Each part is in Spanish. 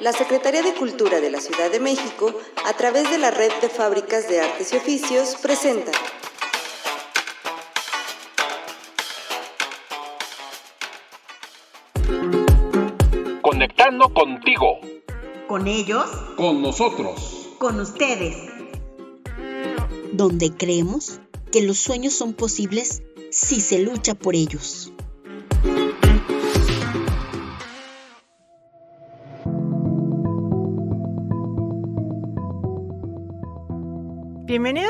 la Secretaría de Cultura de la Ciudad de México, a través de la Red de Fábricas de Artes y Oficios, presenta Conectando contigo. Con ellos. Con nosotros. Con ustedes. Donde creemos que los sueños son posibles si se lucha por ellos.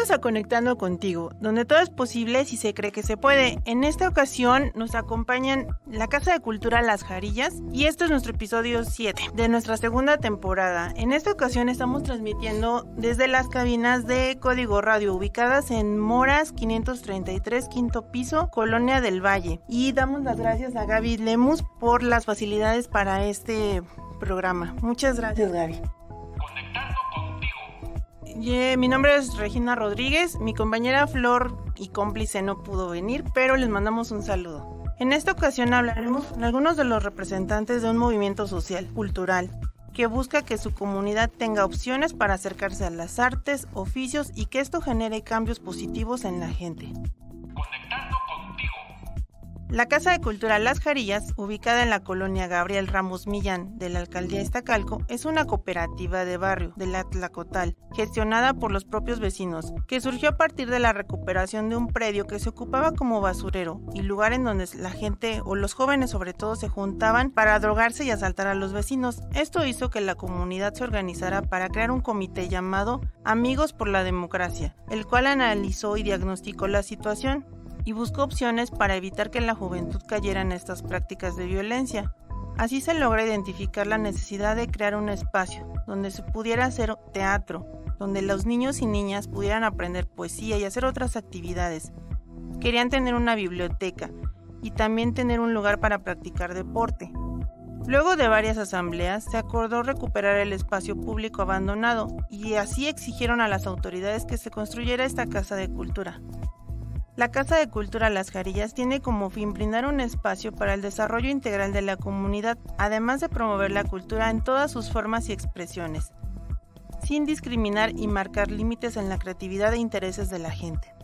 Bienvenidos a Conectando contigo, donde todo es posible si se cree que se puede. En esta ocasión nos acompañan la Casa de Cultura Las Jarillas y este es nuestro episodio 7 de nuestra segunda temporada. En esta ocasión estamos transmitiendo desde las cabinas de Código Radio ubicadas en Moras 533 quinto piso, Colonia del Valle. Y damos las gracias a Gaby Lemus por las facilidades para este programa. Muchas gracias Gaby mi nombre es Regina Rodríguez, mi compañera Flor y cómplice no pudo venir, pero les mandamos un saludo. En esta ocasión hablaremos con algunos de los representantes de un movimiento social, cultural, que busca que su comunidad tenga opciones para acercarse a las artes, oficios y que esto genere cambios positivos en la gente. La Casa de Cultura Las Jarillas, ubicada en la colonia Gabriel Ramos Millán de la alcaldía Iztacalco, es una cooperativa de barrio de la Tlacotal, gestionada por los propios vecinos, que surgió a partir de la recuperación de un predio que se ocupaba como basurero y lugar en donde la gente o los jóvenes sobre todo se juntaban para drogarse y asaltar a los vecinos. Esto hizo que la comunidad se organizara para crear un comité llamado Amigos por la Democracia, el cual analizó y diagnosticó la situación y buscó opciones para evitar que la juventud cayera en estas prácticas de violencia. Así se logra identificar la necesidad de crear un espacio donde se pudiera hacer teatro, donde los niños y niñas pudieran aprender poesía y hacer otras actividades. Querían tener una biblioteca y también tener un lugar para practicar deporte. Luego de varias asambleas, se acordó recuperar el espacio público abandonado y así exigieron a las autoridades que se construyera esta casa de cultura. La Casa de Cultura Las Jarillas tiene como fin brindar un espacio para el desarrollo integral de la comunidad, además de promover la cultura en todas sus formas y expresiones, sin discriminar y marcar límites en la creatividad e intereses de la gente.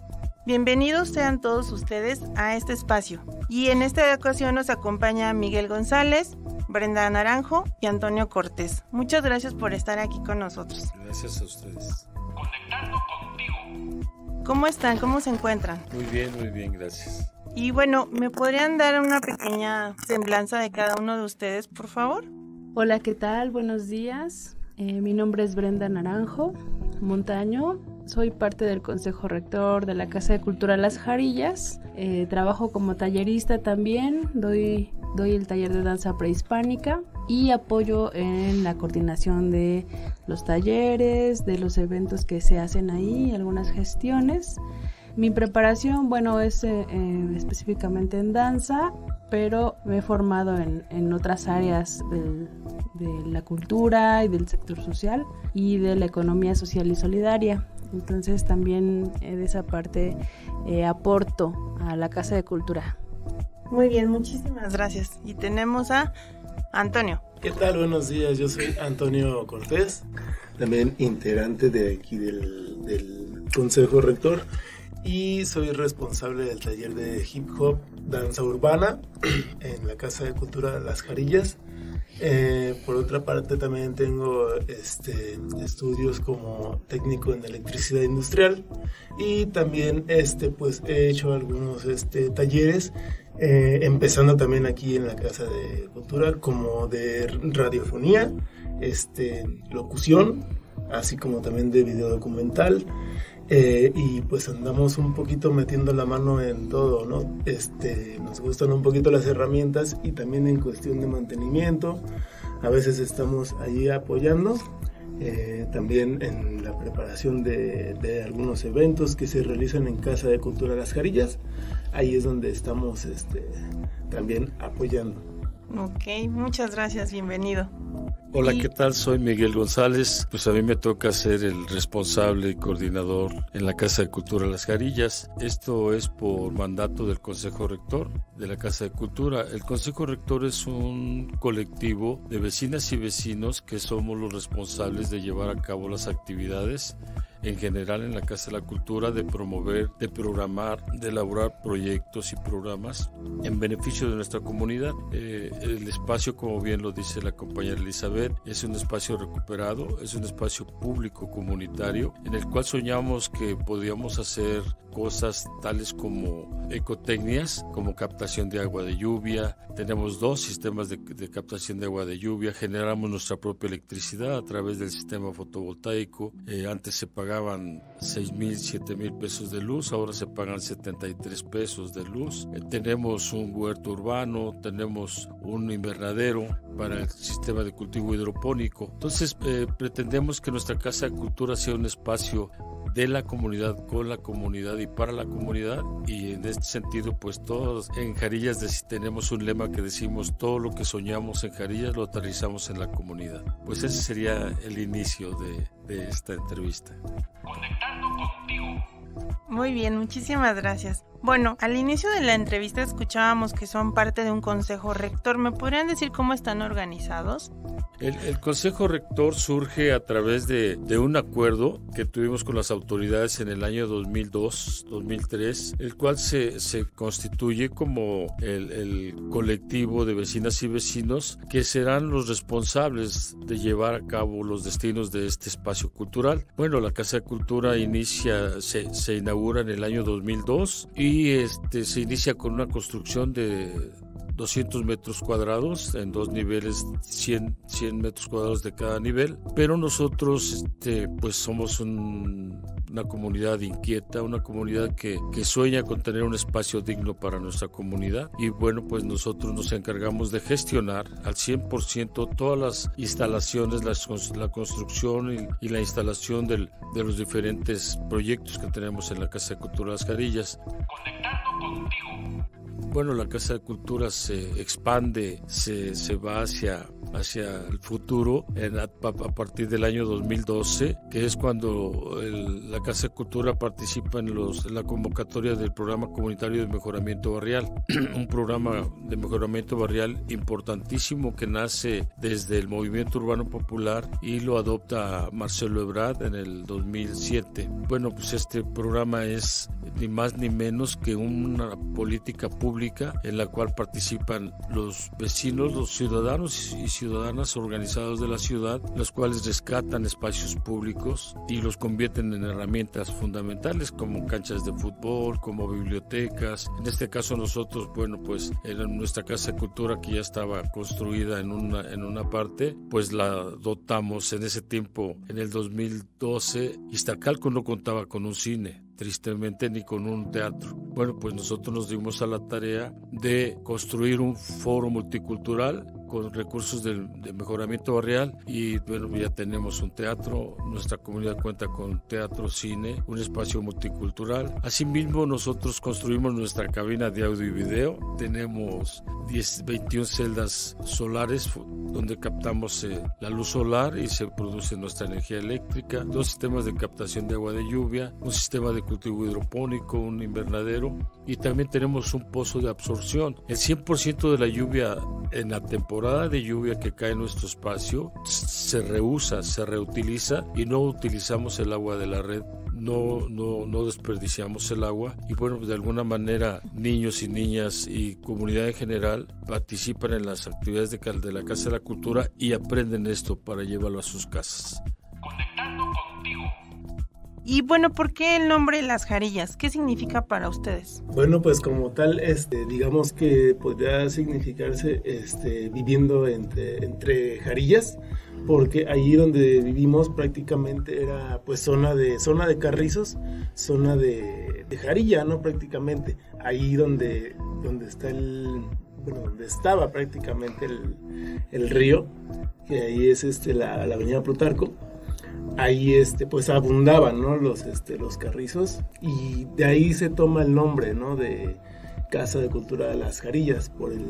Bienvenidos sean todos ustedes a este espacio. Y en esta ocasión nos acompaña Miguel González, Brenda Naranjo y Antonio Cortés. Muchas gracias por estar aquí con nosotros. Gracias a ustedes. Conectando contigo. ¿Cómo están? ¿Cómo se encuentran? Muy bien, muy bien, gracias. Y bueno, ¿me podrían dar una pequeña semblanza de cada uno de ustedes, por favor? Hola, ¿qué tal? Buenos días. Eh, mi nombre es Brenda Naranjo Montaño. Soy parte del Consejo Rector de la Casa de Cultura Las Jarillas. Eh, trabajo como tallerista también. Doy, doy el taller de danza prehispánica y apoyo en la coordinación de los talleres, de los eventos que se hacen ahí, algunas gestiones. Mi preparación, bueno, es eh, eh, específicamente en danza, pero me he formado en, otras áreas de la cultura y del sector social y de la economía social y solidaria. Entonces también eh, de esa parte aporto a la Casa de Cultura. Muy bien, muchísimas gracias. Y tenemos a Antonio. ¿Qué tal? Buenos días, yo soy Antonio Cortés, también integrante de aquí del, Consejo Rector y soy responsable del taller de hip hop danza urbana en la Casa de Cultura Las Jarillas. Eh, por otra parte también tengo este, estudios como técnico en electricidad industrial y también este, pues, he hecho algunos este, talleres eh, empezando también aquí en la Casa de Cultura como de radiofonía, este, locución, así como también de video documental. Eh, y pues andamos un poquito metiendo la mano en todo, ¿no? Este, nos gustan un poquito las herramientas y también en cuestión de mantenimiento. A veces estamos ahí apoyando, eh, también en la preparación de, de, algunos eventos que se realizan en Casa de Cultura Las Jarillas ahí es donde estamos este, también apoyando. Ok, muchas gracias, bienvenido. Hola, ¿qué tal? Soy Miguel González. Pues a mí me toca ser el responsable y coordinador en la Casa de Cultura Las Jarillas. Esto es por mandato del Consejo Rector de la Casa de Cultura. El Consejo Rector es un colectivo de vecinas y vecinos que somos los responsables de llevar a cabo las actividades en general en la Casa de la Cultura de promover, de programar, de elaborar proyectos y programas en beneficio de nuestra comunidad. Eh, el espacio, como bien lo dice la compañera Elizabeth, es un espacio recuperado, es un espacio público comunitario en el cual soñamos que podíamos hacer cosas tales como ecotecnias, como captación de agua de lluvia. Tenemos dos sistemas de, de, captación de agua de lluvia. Generamos nuestra propia electricidad a través del sistema fotovoltaico. Eh, antes se pagaban 6 mil, 7 mil pesos de luz, ahora se pagan 73 pesos de luz. Eh, tenemos un huerto urbano, tenemos un invernadero para el sistema de cultivo hidropónico. Entonces, eh, pretendemos que nuestra Casa de Cultura sea un espacio de la comunidad, con la comunidad y para la comunidad. Y en este sentido, pues todos en Jarillas tenemos un lema que decimos, todo lo que soñamos en Jarillas lo aterrizamos en la comunidad. Pues ese sería el inicio de, esta entrevista. Conectando contigo. Muy bien, muchísimas gracias. Bueno, al inicio de la entrevista escuchábamos que son parte de un consejo rector. ¿Me podrían decir cómo están organizados? El, consejo rector surge a través de, un acuerdo que tuvimos con las autoridades en el año 2002-2003, el cual se, se constituye como el, el, colectivo de vecinas y vecinos que serán los responsables de llevar a cabo los destinos de este espacio cultural. Bueno, la Casa de Cultura inicia, se, se inaugura en el año 2002 y este, se inicia con una construcción de 200 metros cuadrados en dos niveles, 100, 100 metros cuadrados de cada nivel. Pero nosotros, este, pues somos un, una comunidad inquieta, una comunidad que, que, sueña con tener un espacio digno para nuestra comunidad. Y bueno, pues nosotros nos encargamos de gestionar al 100% todas las instalaciones, las, la construcción y, y la instalación del, de los diferentes proyectos que tenemos en la Casa de Cultura Las Carillas. Conectando contigo. Bueno, la Casa de Cultura se expande, se, se va hacia, hacia el futuro en, a, a, partir del año 2012, que es cuando el, la Casa de Cultura participa en, los, en la convocatoria del Programa Comunitario de Mejoramiento Barrial, un programa de mejoramiento barrial importantísimo que nace desde el Movimiento Urbano Popular y lo adopta Marcelo Ebrard en el 2007. Bueno, pues este programa es ni más ni menos que una política pública en la cual participan los vecinos, los ciudadanos y ciudadanas organizados de la ciudad, los cuales rescatan espacios públicos y los convierten en herramientas fundamentales como canchas de fútbol, como bibliotecas. En este caso nosotros, bueno, pues en nuestra casa de cultura que ya estaba construida en una, en una parte, pues la dotamos en ese tiempo, en el 2012, Iztacalco no contaba con un cine tristemente ni con un teatro. Bueno, pues nosotros nos dimos a la tarea de construir un foro multicultural con recursos de, de, mejoramiento barrial y bueno, ya tenemos un teatro, nuestra comunidad cuenta con teatro, cine, un espacio multicultural. Asimismo, nosotros construimos nuestra cabina de audio y video, tenemos 10, 21 celdas solares donde captamos eh, la luz solar y se produce nuestra energía eléctrica, dos sistemas de captación de agua de lluvia, un sistema de cultivo hidropónico, un invernadero y también tenemos un pozo de absorción. El 100% de la lluvia en la temporada de lluvia que cae en nuestro espacio se reusa, se reutiliza y no utilizamos el agua de la red. No, no, no desperdiciamos el agua y bueno, de alguna manera niños y niñas y comunidad en general participan en las actividades de, de la Casa de la Cultura y aprenden esto para llevarlo a sus casas. Y bueno, ¿por qué el nombre Las Jarillas? ¿Qué significa para ustedes? Bueno, pues como tal, este, digamos que podría significarse este, viviendo entre, entre jarillas, porque allí donde vivimos prácticamente era pues zona de, zona de carrizos, zona de, de jarilla, ¿no? Prácticamente, ahí donde, donde está el, bueno, donde estaba prácticamente el, el río, que ahí es este, la, la avenida Plutarco ahí este pues abundaban ¿no? los este los carrizos y de ahí se toma el nombre ¿no? de casa de cultura de las jarillas por el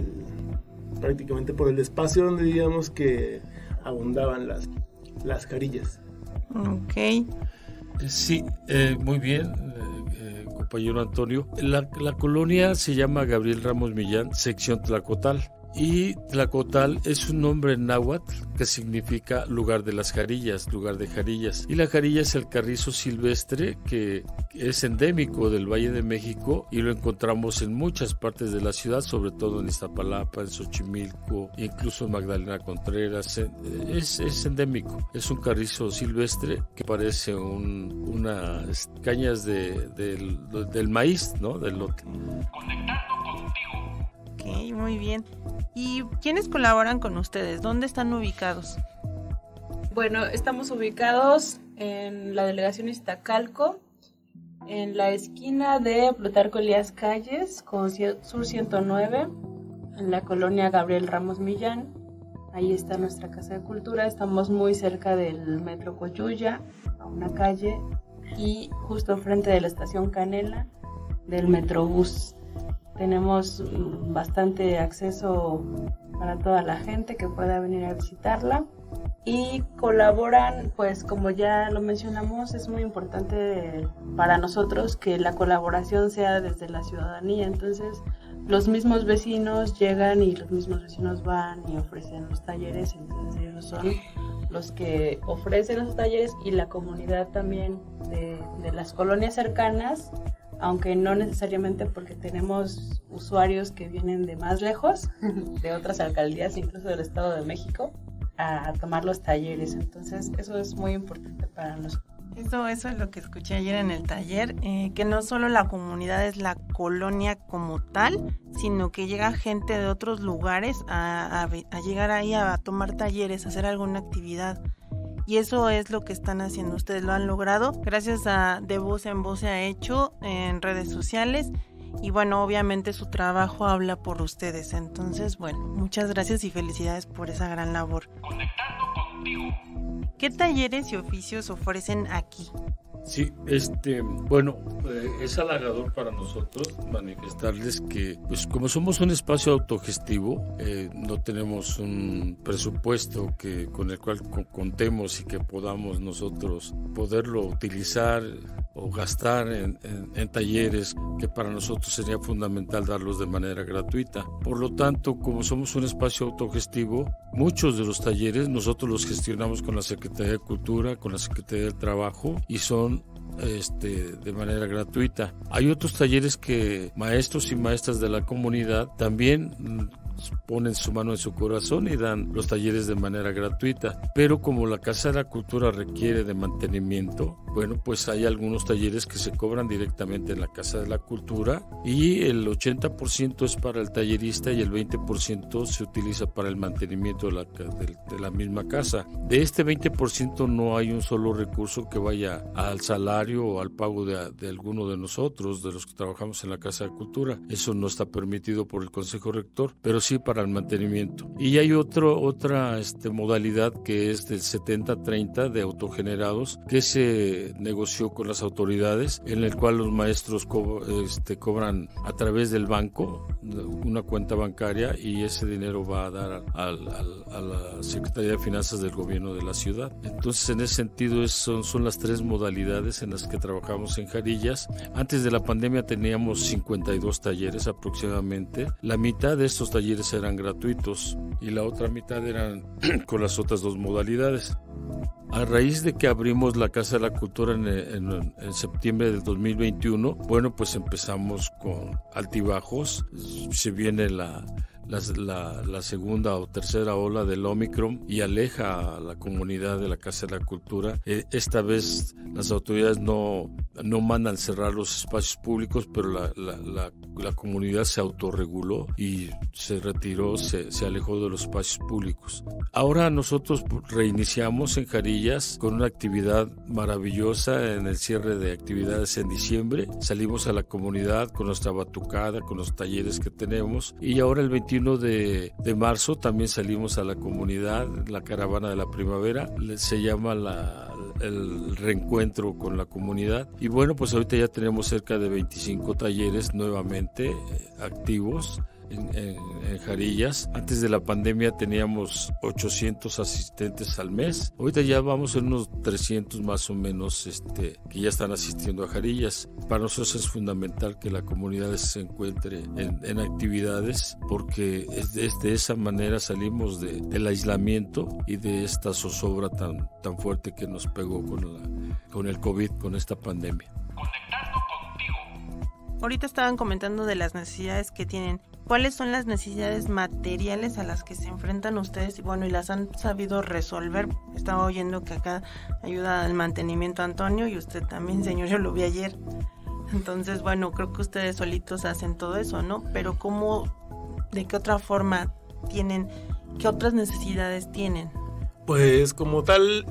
prácticamente por el espacio donde digamos que abundaban las, las carillas. Ok. Sí, eh, muy bien, eh, eh, compañero Antonio. La, la colonia se llama Gabriel Ramos Millán, sección Tlacotal. Y Tlacotal es un nombre náhuatl que significa lugar de las jarillas, lugar de jarillas. Y la jarilla es el carrizo silvestre que es endémico del Valle de México y lo encontramos en muchas partes de la ciudad, sobre todo en Iztapalapa, en Xochimilco, incluso en Magdalena Contreras. Eh, Es, es endémico, es un carrizo silvestre que parece un, unas cañas de, del, del maíz, ¿no? Del lote. Conectando contigo. Ok, muy bien. ¿Y quiénes colaboran con ustedes? ¿Dónde están ubicados? Bueno, estamos ubicados en la delegación Iztacalco, en la esquina de Plutarco Elías Calles con Sur 109, en la colonia Gabriel Ramos Millán. Ahí está nuestra Casa de Cultura. Estamos muy cerca del Metro Coyuya, a una calle, y justo enfrente de la estación Canela del Metrobús. Tenemos bastante acceso para toda la gente que pueda venir a visitarla y colaboran, pues como ya lo mencionamos, es muy importante para nosotros que la colaboración sea desde la ciudadanía. Entonces, los mismos vecinos llegan y los mismos vecinos van y ofrecen los talleres. Entonces, ellos son los que ofrecen los talleres y la comunidad también de, de las colonias cercanas, aunque no necesariamente porque tenemos usuarios que vienen de más lejos, de otras alcaldías, incluso del Estado de México a tomar los talleres. Entonces, eso es muy importante para nosotros. Eso, eso es lo que escuché ayer en el taller, eh, que no solo la comunidad es la colonia como tal, sino que llega gente de otros lugares a, a llegar ahí a tomar talleres, a hacer alguna actividad. Y eso es lo que están haciendo. Ustedes lo han logrado gracias a De Voz en Voz se ha hecho en redes sociales. Y bueno, obviamente su trabajo habla por ustedes. Entonces, bueno, muchas gracias y felicidades por esa gran labor. Conectando contigo. ¿Qué talleres y oficios ofrecen aquí? Sí, este, bueno, eh, es halagador para nosotros manifestarles que, pues como somos un espacio autogestivo, eh, no tenemos un presupuesto que con el cual co- contemos y que podamos nosotros poderlo utilizar o gastar en, en- talleres que para nosotros sería fundamental darlos de manera gratuita. Por lo tanto, como somos un espacio autogestivo, muchos de los talleres nosotros los gestionamos con la Secretaría de Cultura, con la Secretaría del Trabajo y son este, de manera gratuita. Hay otros talleres que maestros y maestras de la comunidad también ponen su mano en su corazón y dan los talleres de manera gratuita. Pero como la Casa de la Cultura requiere de mantenimiento, bueno, pues hay algunos talleres que se cobran directamente en la Casa de la Cultura y el 80% es para el tallerista y el 20% se utiliza para el mantenimiento de la, de- de la misma casa. De este 20% no hay un solo recurso que vaya al salario o al pago de, de alguno de nosotros, de los que trabajamos en la Casa de Cultura. Eso no está permitido por el Consejo Rector, pero sí para el mantenimiento. Y hay otro, otra este, modalidad que es del 70-30 de autogenerados que se negoció con las autoridades, en el cual los maestros co- este, cobran a través del banco una cuenta bancaria y ese dinero va a dar al- a la Secretaría de Finanzas del gobierno de la ciudad. Entonces, en ese sentido, es- son, son las tres modalidades en las que trabajamos en Jarillas. Antes de la pandemia teníamos 52 talleres aproximadamente. La mitad de estos talleres eran gratuitos y la otra mitad eran con las otras dos modalidades. A raíz de que abrimos la Casa de la Cultura en, en- en septiembre del 2021, bueno, pues empezamos con altibajos. Se viene la, la, segunda o tercera ola del Omicron y aleja a la comunidad de la Casa de la Cultura. Eh, Esta vez las autoridades no, no mandan cerrar los espacios públicos, pero la- la comunidad se autorreguló y se retiró, se, se alejó de los espacios públicos. Ahora nosotros reiniciamos en Jarillas con una actividad maravillosa en el cierre de actividades en diciembre. Salimos a la comunidad con nuestra batucada, con los talleres que tenemos y ahora el 21 de, de marzo también salimos a la comunidad, la caravana de la primavera, se llama la el reencuentro con la comunidad. Y bueno pues ahorita ya tenemos cerca de 25 talleres nuevamente eh, activos en, en, Jarillas. Antes de la pandemia teníamos 800 asistentes al mes. Ahorita ya vamos en unos 300 más o menos este, que ya están asistiendo a Jarillas. Para nosotros es fundamental que la comunidad se encuentre en, en actividades porque es de, de, esa manera salimos de, del aislamiento y de esta zozobra tan, tan fuerte que nos pegó con, la, con el COVID, con esta pandemia. Conectando. Ahorita estaban comentando de las necesidades que tienen. ¿Cuáles son las necesidades materiales a las que se enfrentan ustedes y bueno, y las han sabido resolver? Estaba oyendo que acá ayuda al mantenimiento Antonio y usted también, señor, yo lo vi ayer. Entonces, bueno, creo que ustedes solitos hacen todo eso, ¿no? Pero ¿cómo, de qué otra forma tienen, qué otras necesidades tienen? Pues como tal,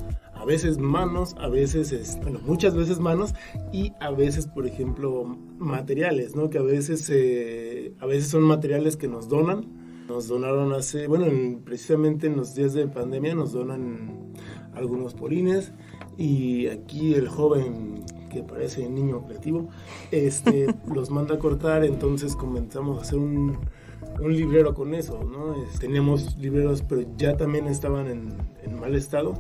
a veces manos, a veces, es, bueno, muchas veces manos y a veces, por ejemplo, materiales, ¿no? Que a veces, eh, a veces son materiales que nos donan. Nos donaron hace, bueno, en, precisamente en los días de pandemia nos donan algunos polines y aquí el joven que parece niño creativo, este, los manda a cortar, entonces comenzamos a hacer un, un librero con eso, ¿no? teníamos libreros, pero ya también estaban en, en, mal estado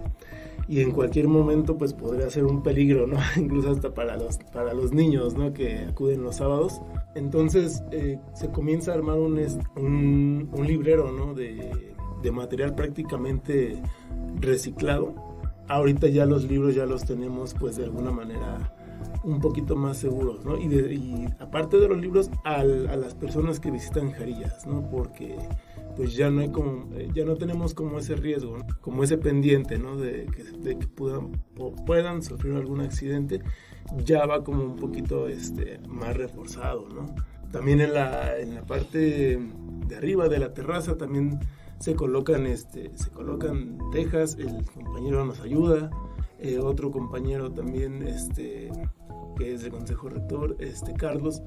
y en cualquier momento pues podría ser un peligro, ¿no? Incluso hasta para los, para los niños, ¿no? Que acuden los sábados. Entonces eh, se comienza a armar un, un, un librero, ¿no? De, de material prácticamente reciclado. Ahorita ya los libros ya los tenemos pues de alguna manera un poquito más seguros, ¿no? Y, de, y aparte de los libros, al, a las personas que visitan Jarillas, ¿no? Porque pues ya no hay como, ya no tenemos como ese riesgo, ¿no? como ese pendiente, ¿no? De que, de que puedan, puedan sufrir algún accidente, ya va como un poquito este, más reforzado, ¿no? También en la, en la parte de arriba de la terraza también se colocan, este, se colocan tejas, el compañero nos ayuda, eh, otro compañero también, este, que es del Consejo Rector, este, Carlos,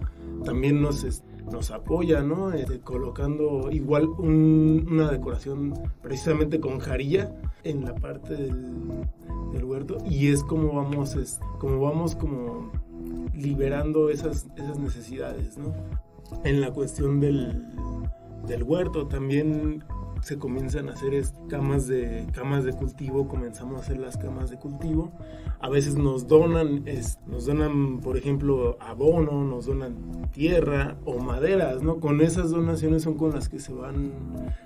también nos, nos apoya, ¿no? Este, colocando igual un, una decoración precisamente con jarilla en la parte del, del huerto y es como vamos, es, como vamos como liberando esas, esas necesidades, ¿no? En la cuestión del, del huerto también se comienzan a hacer camas de, camas de cultivo, comenzamos a hacer las camas de cultivo. A veces nos donan, es, nos donan, por ejemplo, abono, nos donan tierra o maderas, ¿no? Con esas donaciones son con las que se van,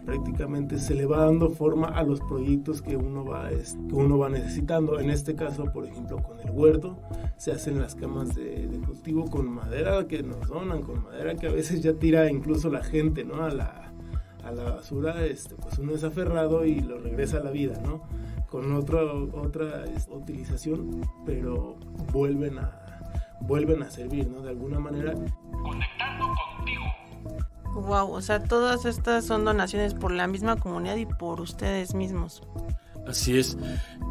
prácticamente se le va dando forma a los proyectos que uno va, es, que uno va necesitando. En este caso, por ejemplo, con el huerto, se hacen las camas de, cultivo con madera que nos donan, con madera que a veces ya tira incluso la gente, ¿no? A la, a la basura, este, pues uno es aferrado y lo regresa a la vida, ¿no? Con otra, otra utilización, pero vuelven a, vuelven a servir, ¿no? De alguna manera. Conectando contigo. Wow, o sea, todas estas son donaciones por la misma comunidad y por ustedes mismos. Así es.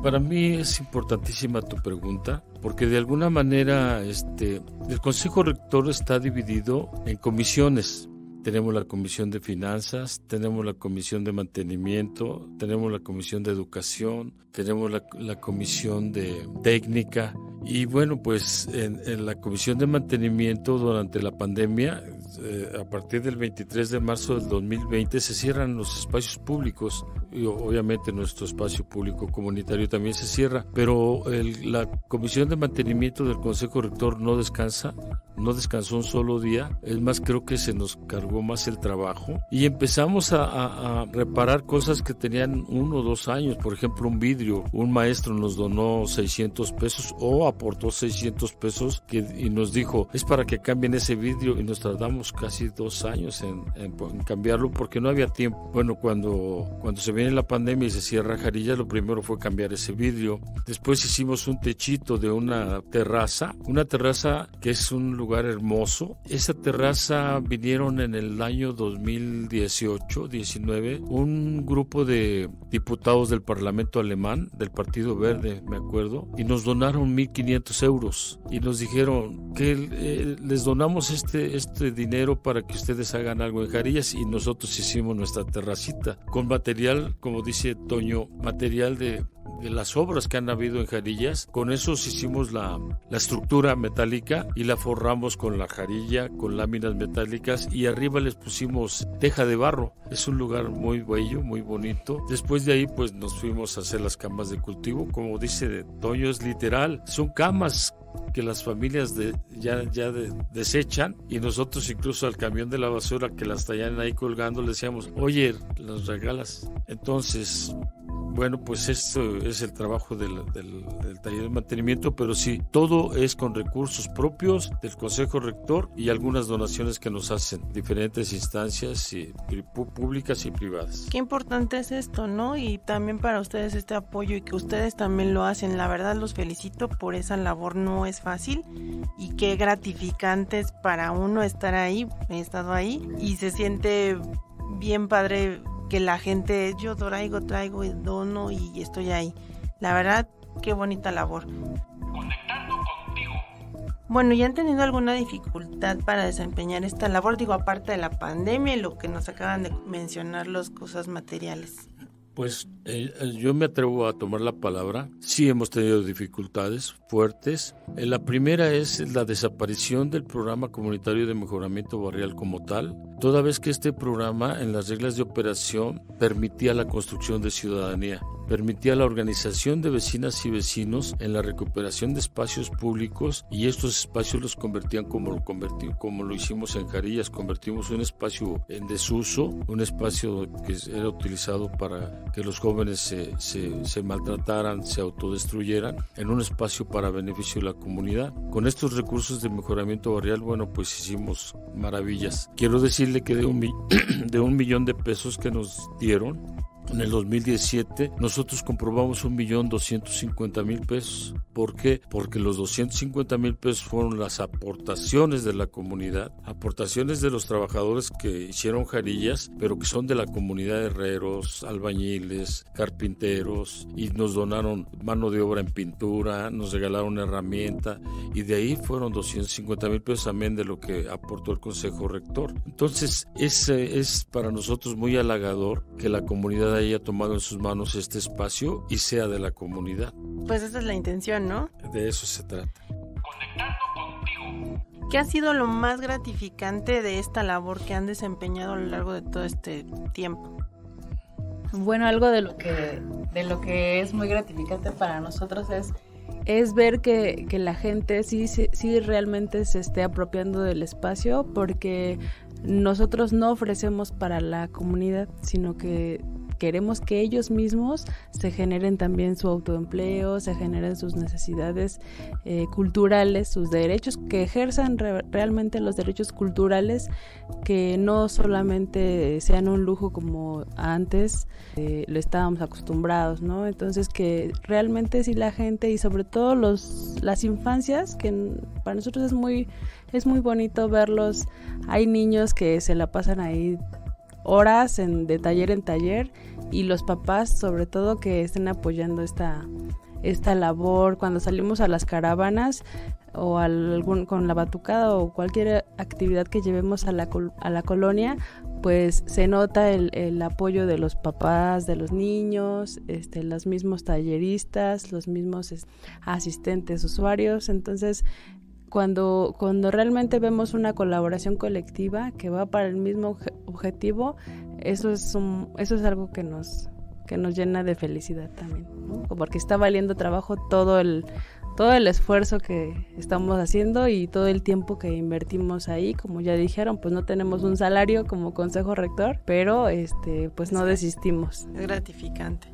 Para mí es importantísima tu pregunta, porque de alguna manera este, el Consejo Rector está dividido en comisiones tenemos la comisión de finanzas, tenemos la comisión de mantenimiento, tenemos la comisión de educación, tenemos la, la comisión de técnica. Y bueno, pues en, en, la comisión de mantenimiento durante la pandemia, eh, a partir del 23 de marzo del 2020 se cierran los espacios públicos y obviamente nuestro espacio público comunitario también se cierra, pero el, la comisión de mantenimiento del Consejo Rector no descansa, no descansó un solo día, es más creo que se nos cargó más el trabajo y empezamos a, a, a reparar cosas que tenían uno o dos años, por ejemplo un vidrio, un maestro nos donó 600 pesos o aportó 600 pesos que, y nos dijo, es para que cambien ese vidrio y nos tardamos casi dos años en, en, en, cambiarlo porque no había tiempo. Bueno, cuando, cuando se viene la pandemia y se cierra Jarilla, lo primero fue cambiar ese vidrio. Después hicimos un techito de una terraza, una terraza que es un lugar hermoso. Esa terraza vinieron en el año 2018, 19, un grupo de diputados del Parlamento alemán, del Partido Verde, me acuerdo, y nos donaron 1.500 euros y nos dijeron que eh, les donamos este, este dinero para que ustedes hagan algo en Jarillas y nosotros hicimos nuestra terracita con material como dice Toño, material de, de las obras que han habido en Jarillas. Con esos hicimos la, la, estructura metálica y la forramos con la jarilla, con láminas metálicas y arriba les pusimos teja de barro. Es un lugar muy bello, muy bonito. Después de ahí pues nos fuimos a hacer las camas de cultivo. Como dice Toño, es literal. Son camas que las familias de, ya, ya de, desechan y nosotros incluso al camión de la basura que las tallan ahí colgando le decíamos, oye, las regalas. Entonces, bueno, pues esto es el trabajo del, del, del, taller de mantenimiento, pero sí, todo es con recursos propios del Consejo Rector y algunas donaciones que nos hacen diferentes instancias y, públicas y privadas. Qué importante es esto, ¿no? Y también para ustedes este apoyo y que ustedes también lo hacen. La verdad los felicito por esa labor, no es fácil y qué gratificante es para uno estar ahí, he estado ahí y se siente bien padre que la gente, yo traigo, traigo, dono y estoy ahí. La verdad, qué bonita labor. Conectando contigo. Bueno, ¿y han tenido alguna dificultad para desempeñar esta labor? Digo, aparte de la pandemia y lo que nos acaban de mencionar, las cosas materiales. Pues eh, yo me atrevo a tomar la palabra. Sí hemos tenido dificultades fuertes. Eh, la primera es la desaparición del programa comunitario de mejoramiento barrial como tal, toda vez que este programa en las reglas de operación permitía la construcción de ciudadanía permitía la organización de vecinas y vecinos en la recuperación de espacios públicos y estos espacios los convertían como lo, convertimos, como lo hicimos en Jarillas, convertimos un espacio en desuso, un espacio que era utilizado para que los jóvenes se, se, se maltrataran, se autodestruyeran, en un espacio para beneficio de la comunidad. Con estos recursos de mejoramiento barrial, bueno, pues hicimos maravillas. Quiero decirle que de un, de un millón de pesos que nos dieron, en el 2017 nosotros comprobamos un millón doscientos cincuenta mil pesos. ¿Por qué? Porque los 250 mil pesos fueron las aportaciones de la comunidad, aportaciones de los trabajadores que hicieron jarillas, pero que son de la comunidad de herreros, albañiles, carpinteros, y nos donaron mano de obra en pintura, nos regalaron herramienta, y de ahí fueron 250 mil pesos también de lo que aportó el Consejo Rector. Entonces, es, es para nosotros muy halagador que la comunidad haya tomado en sus manos este espacio y sea de la comunidad. Pues esa es la intención, ¿no? De eso se trata. Conectando contigo. ¿Qué ha sido lo más gratificante de esta labor que han desempeñado a lo largo de todo este tiempo? Bueno, algo de lo que, de lo que es muy gratificante para nosotros es, es ver que, que la gente sí, sí, sí realmente se esté apropiando del espacio porque nosotros no ofrecemos para la comunidad, sino que queremos que ellos mismos se generen también su autoempleo, se generen sus necesidades eh, culturales, sus derechos, que ejerzan re realmente los derechos culturales, que no solamente sean un lujo como antes eh, lo estábamos acostumbrados, ¿no? Entonces que realmente si la gente y sobre todo los las infancias, que para nosotros es muy es muy bonito verlos. Hay niños que se la pasan ahí horas en, de taller en taller y los papás sobre todo que estén apoyando esta, esta labor cuando salimos a las caravanas o con la batucada o cualquier actividad que llevemos a la, a la colonia, pues se nota el, el, apoyo de los papás, de los niños, este, los mismos talleristas, los mismos asistentes usuarios. Entonces, cuando, cuando realmente vemos una colaboración colectiva que va para el mismo objetivo, eso es, un, eso es algo que nos, que nos llena de felicidad también, ¿no? porque está valiendo trabajo todo el, todo el esfuerzo que estamos haciendo y todo el tiempo que invertimos ahí, como ya dijeron, pues no tenemos un salario como consejo rector, pero este pues no desistimos. Es gratificante.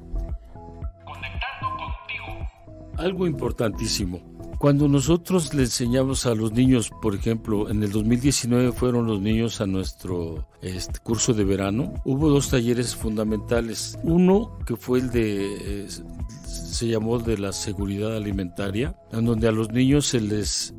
Conectando contigo. Algo importantísimo. Cuando nosotros le enseñamos a los niños, por ejemplo, en el 2019 fueron los niños a nuestro este, curso de verano, hubo dos talleres fundamentales. Uno que fue el de, eh, se llamó de la seguridad alimentaria, en donde a los niños se les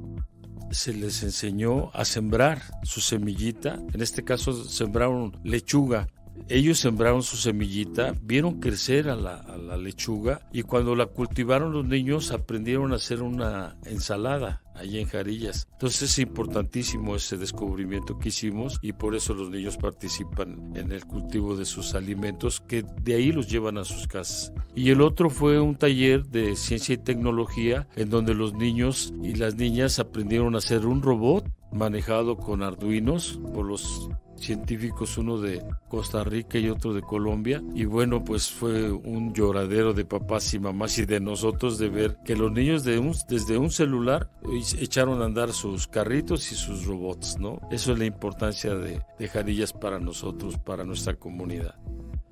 se les enseñó a sembrar su semillita, en este caso sembraron lechuga ellos sembraron su semillita, vieron crecer a la, lechuga y cuando la cultivaron los niños aprendieron a hacer una ensalada allí en Jarillas. Entonces es importantísimo ese descubrimiento que hicimos y por eso los niños participan en el cultivo de sus alimentos que de ahí los llevan a sus casas. Y el otro fue un taller de ciencia y tecnología en donde los niños y las niñas aprendieron a hacer un robot manejado con arduinos por los científicos, uno de Costa Rica y otro de Colombia. Y bueno, pues fue un lloradero de papás y mamás y de nosotros de ver que los niños de un, desde un celular echaron a andar sus carritos y sus robots, ¿no? Eso es la importancia de, de Jarillas para nosotros, para nuestra comunidad.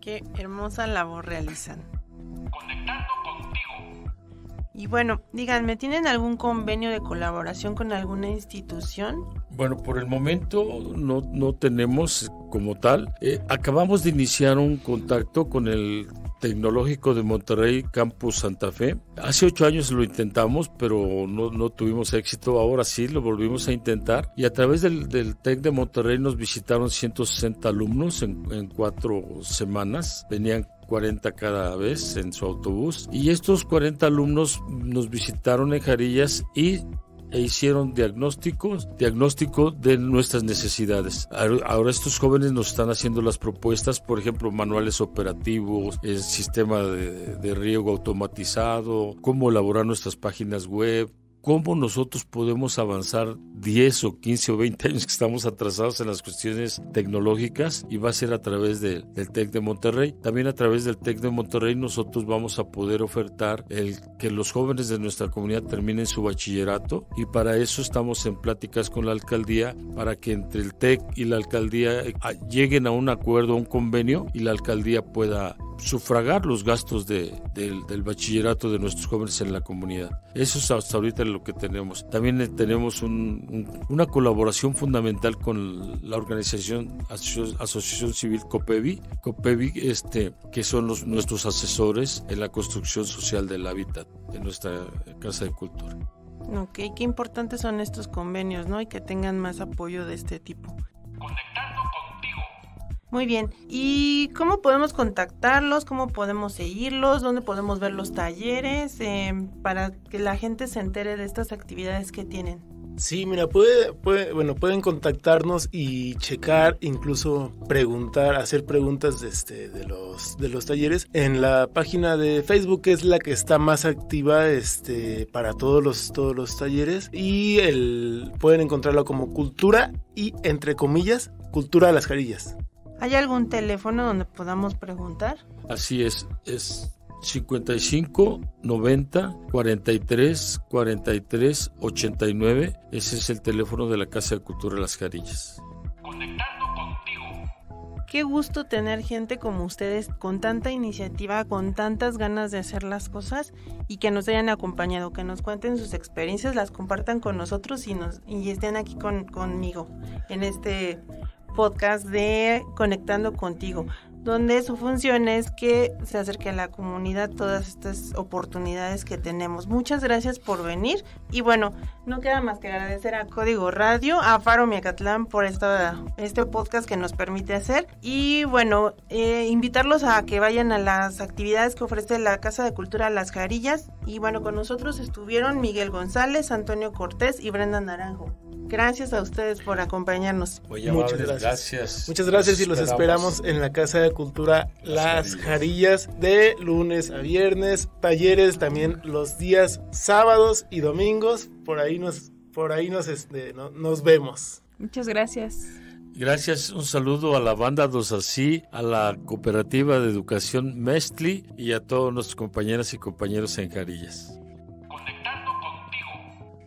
Qué hermosa labor realizan. Conectando. Y bueno, díganme, ¿tienen algún convenio de colaboración con alguna institución? Bueno, por el momento no, no tenemos como tal. Eh, acabamos de iniciar un contacto con el Tecnológico de Monterrey, Campus Santa Fe. Hace ocho años lo intentamos, pero no, no tuvimos éxito. Ahora sí, lo volvimos a intentar. Y a través del, del TEC de Monterrey nos visitaron 160 alumnos en, cuatro semanas. Venían 40 cada vez en su autobús. Y estos 40 alumnos nos visitaron en Jarillas y e hicieron diagnósticos, diagnóstico de nuestras necesidades. Ahora estos jóvenes nos están haciendo las propuestas, por ejemplo, manuales operativos, el sistema de, de riego automatizado, cómo elaborar nuestras páginas web, cómo nosotros podemos avanzar 10 o 15 o 20 años que estamos atrasados en las cuestiones tecnológicas y va a ser a través de, del TEC de Monterrey. También a través del TEC de Monterrey nosotros vamos a poder ofertar el que los jóvenes de nuestra comunidad terminen su bachillerato y para eso estamos en pláticas con la alcaldía para que entre el TEC y la alcaldía eh, lleguen a un acuerdo, a un convenio y la alcaldía pueda sufragar los gastos de, del, bachillerato de nuestros jóvenes en la comunidad. Eso es hasta ahorita lo que tenemos. También tenemos un, un, una colaboración fundamental con la organización Aso Asociación Civil COPEVI, COPEVI este, que son los, nuestros asesores en la construcción social del hábitat en nuestra Casa de Cultura. Ok, qué importantes son estos convenios, ¿no? Y que tengan más apoyo de este tipo. Conectando. Muy bien. ¿Y cómo podemos contactarlos? ¿Cómo podemos seguirlos? ¿Dónde podemos ver los talleres? Eh, para que la gente se entere de estas actividades que tienen. Sí, mira, puede, puede, bueno, pueden contactarnos y checar, incluso preguntar, hacer preguntas de, este, de, los, de los talleres en la página de Facebook, que es la que está más activa este, para todos los, todos los talleres. Y el, pueden encontrarlo como Cultura y, entre comillas, Cultura de las Jarillas. ¿Hay algún teléfono donde podamos preguntar? Así es, es 55 90 43 43 89. Ese es el teléfono de la Casa de Cultura Las Jarillas. Conectando contigo. Qué gusto tener gente como ustedes con tanta iniciativa, con tantas ganas de hacer las cosas y que nos hayan acompañado, que nos cuenten sus experiencias, las compartan con nosotros y, nos, y estén aquí con, conmigo en este podcast de Conectando contigo donde su función es que se acerque a la comunidad todas estas oportunidades que tenemos. Muchas gracias por venir y bueno, no queda más que agradecer a Código Radio, a Faro Miacatlán por esta, este podcast que nos permite hacer y bueno, eh, invitarlos a que vayan a las actividades que ofrece la Casa de Cultura Las Jarillas y bueno, con nosotros estuvieron Miguel González, Antonio Cortés y Brenda Naranjo. Gracias a ustedes por acompañarnos. Muy Muchas gracias. gracias. Muchas gracias y los esperamos en la Casa de Cultura Las, Las Jarillas de lunes a viernes, talleres también los días sábados y domingos. Por ahí nos, por ahí nos, este, no, nos vemos. Muchas gracias. Gracias, un saludo a la banda Dos Así, a la Cooperativa de Educación Mestli y a todos nuestros compañeras y compañeros en Jarillas.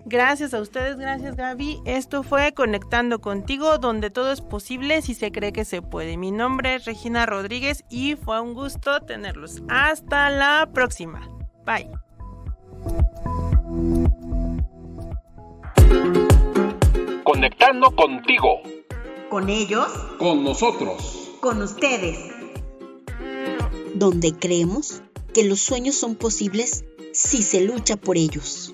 Gracias a ustedes, gracias Gaby. Esto fue Conectando contigo, donde todo es posible si se cree que se puede. Mi nombre es Regina Rodríguez y fue un gusto tenerlos. Hasta la próxima. Bye. Conectando contigo. Con ellos. Con nosotros. Con ustedes. Donde creemos que los sueños son posibles si se lucha por ellos.